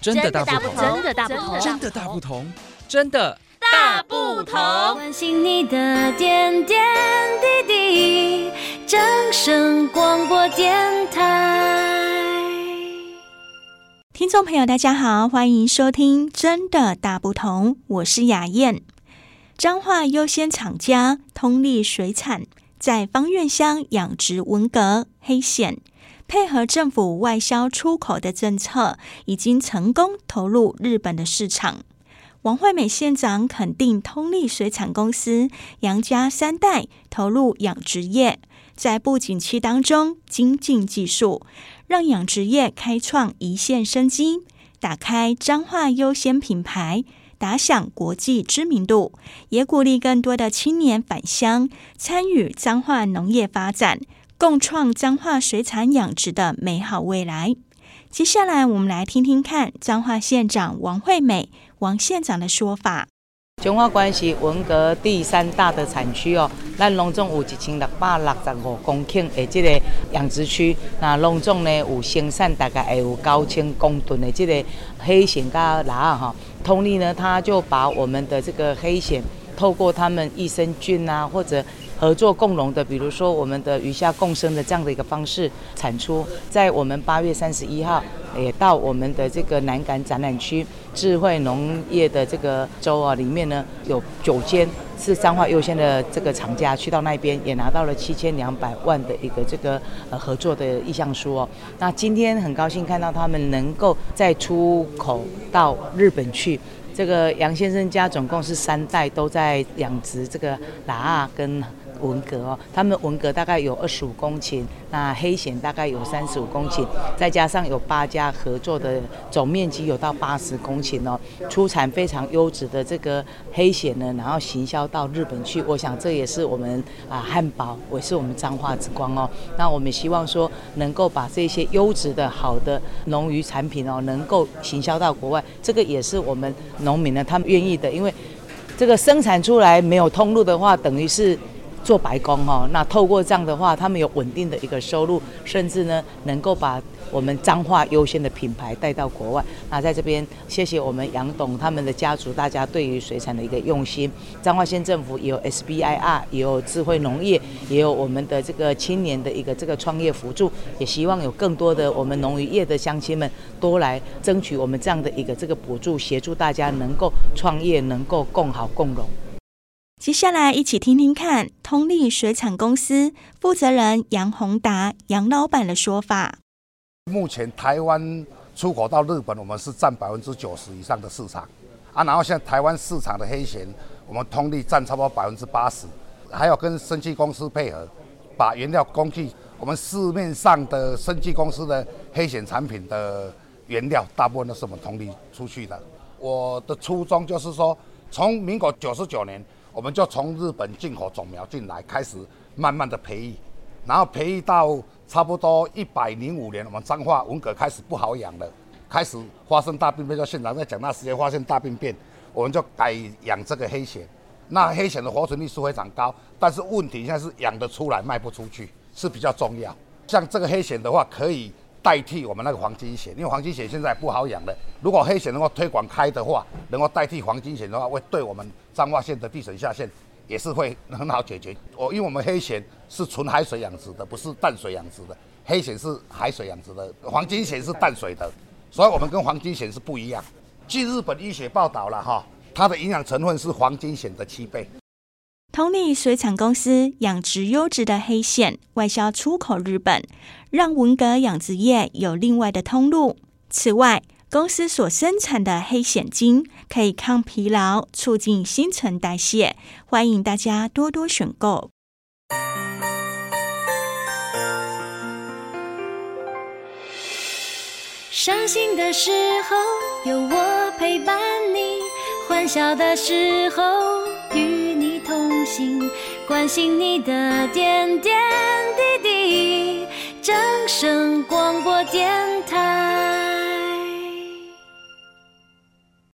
真的大不同，真的大不同，真的大不同，真的大不同。关心你的点点滴滴，掌声广播电台。听众朋友，大家好，欢迎收听《真的大不同》，我是雅燕。彰化优先厂家通力水产在芳苑乡养殖文蛤、黑蚬。配合政府外销出口的政策，已经成功投入日本的市场。王惠美县长肯定通力水产公司杨家三代投入养殖业，在不景气当中精进技术，让养殖业开创一线生机，打开彰化优先品牌，打响国际知名度，也鼓励更多的青年返乡参与彰化农业发展。共创彰化水产养殖的美好未来。接下来，我们来听听看彰化县长王惠美王县长的说法。彰化县是文革第三大的产区哦，咱拢总有一千六百六十五公顷的这个养殖区，那拢总呢有生产大概会有九千公吨的这个黑蚬加辣啊哈。通力呢，他就把我们的这个黑蚬透过他们益生菌啊或者。合作共荣的，比如说我们的鱼虾共生的这样的一个方式产出，在我们八月三十一号也到我们的这个南港展览区智慧农业的这个周啊里面呢，有九间是彰化优先的这个厂家去到那边也拿到了七千两百万的一个这个呃合作的意向书哦。那今天很高兴看到他们能够再出口到日本去。这个杨先生家总共是三代都在养殖这个辣跟。文革哦，他们文革大概有二十五公顷，那黑蚬大概有三十五公顷，再加上有八家合作的，总面积有到八十公顷哦，出产非常优质的这个黑蚬呢，然后行销到日本去。我想这也是我们啊汉堡，也是我们彰化之光哦。那我们希望说能够把这些优质的好的农渔产品哦，能够行销到国外，这个也是我们农民呢他们愿意的，因为这个生产出来没有通路的话，等于是。做白工哦，那透过这样的话，他们有稳定的一个收入，甚至呢能够把我们彰化优先的品牌带到国外。那在这边，谢谢我们杨董他们的家族，大家对于水产的一个用心。彰化县政府也有 SBIR，也有智慧农业，也有我们的这个青年的一个这个创业辅助，也希望有更多的我们农渔业的乡亲们多来争取我们这样的一个这个补助，协助大家能够创业，能够共好共荣。接下来一起听听看通力水产公司负责人杨宏达杨老板的说法。目前台湾出口到日本，我们是占百分之九十以上的市场啊。然后现在台湾市场的黑蚬，我们通力占差不多百分之八十，还有跟生技公司配合，把原料工具，我们市面上的生技公司的黑蚬产品的原料，大部分都是我们通力出去的。我的初衷就是说，从民国九十九年。我们就从日本进口种苗进来，开始慢慢的培育，然后培育到差不多一百零五年，我们彰化文革开始不好养了，开始发生大病变。就县长在讲那时间发现大病变，我们就改养这个黑蚬。那黑蚬的活存率是非常高，但是问题现在是养得出来卖不出去，是比较重要。像这个黑蚬的话，可以。代替我们那个黄金蚬，因为黄金蚬现在不好养了。如果黑蚬能够推广开的话，能够代替黄金蚬的话，会对我们彰化县的地层下线也是会很好解决。我，因为我们黑蚬是纯海水养殖的，不是淡水养殖的。黑蚬是海水养殖的，黄金蚬是淡水的，所以我们跟黄金蚬是不一样。据日本医学报道了哈，它的营养成分是黄金蚬的七倍。通力水产公司养殖优质的黑蚬，外销出口日本，让文革养殖业有另外的通路。此外，公司所生产的黑蚬精可以抗疲劳，促进新陈代谢，欢迎大家多多选购。伤心的时候有我陪伴你，欢笑的时候心。关心你的点点滴滴，掌声广播电台。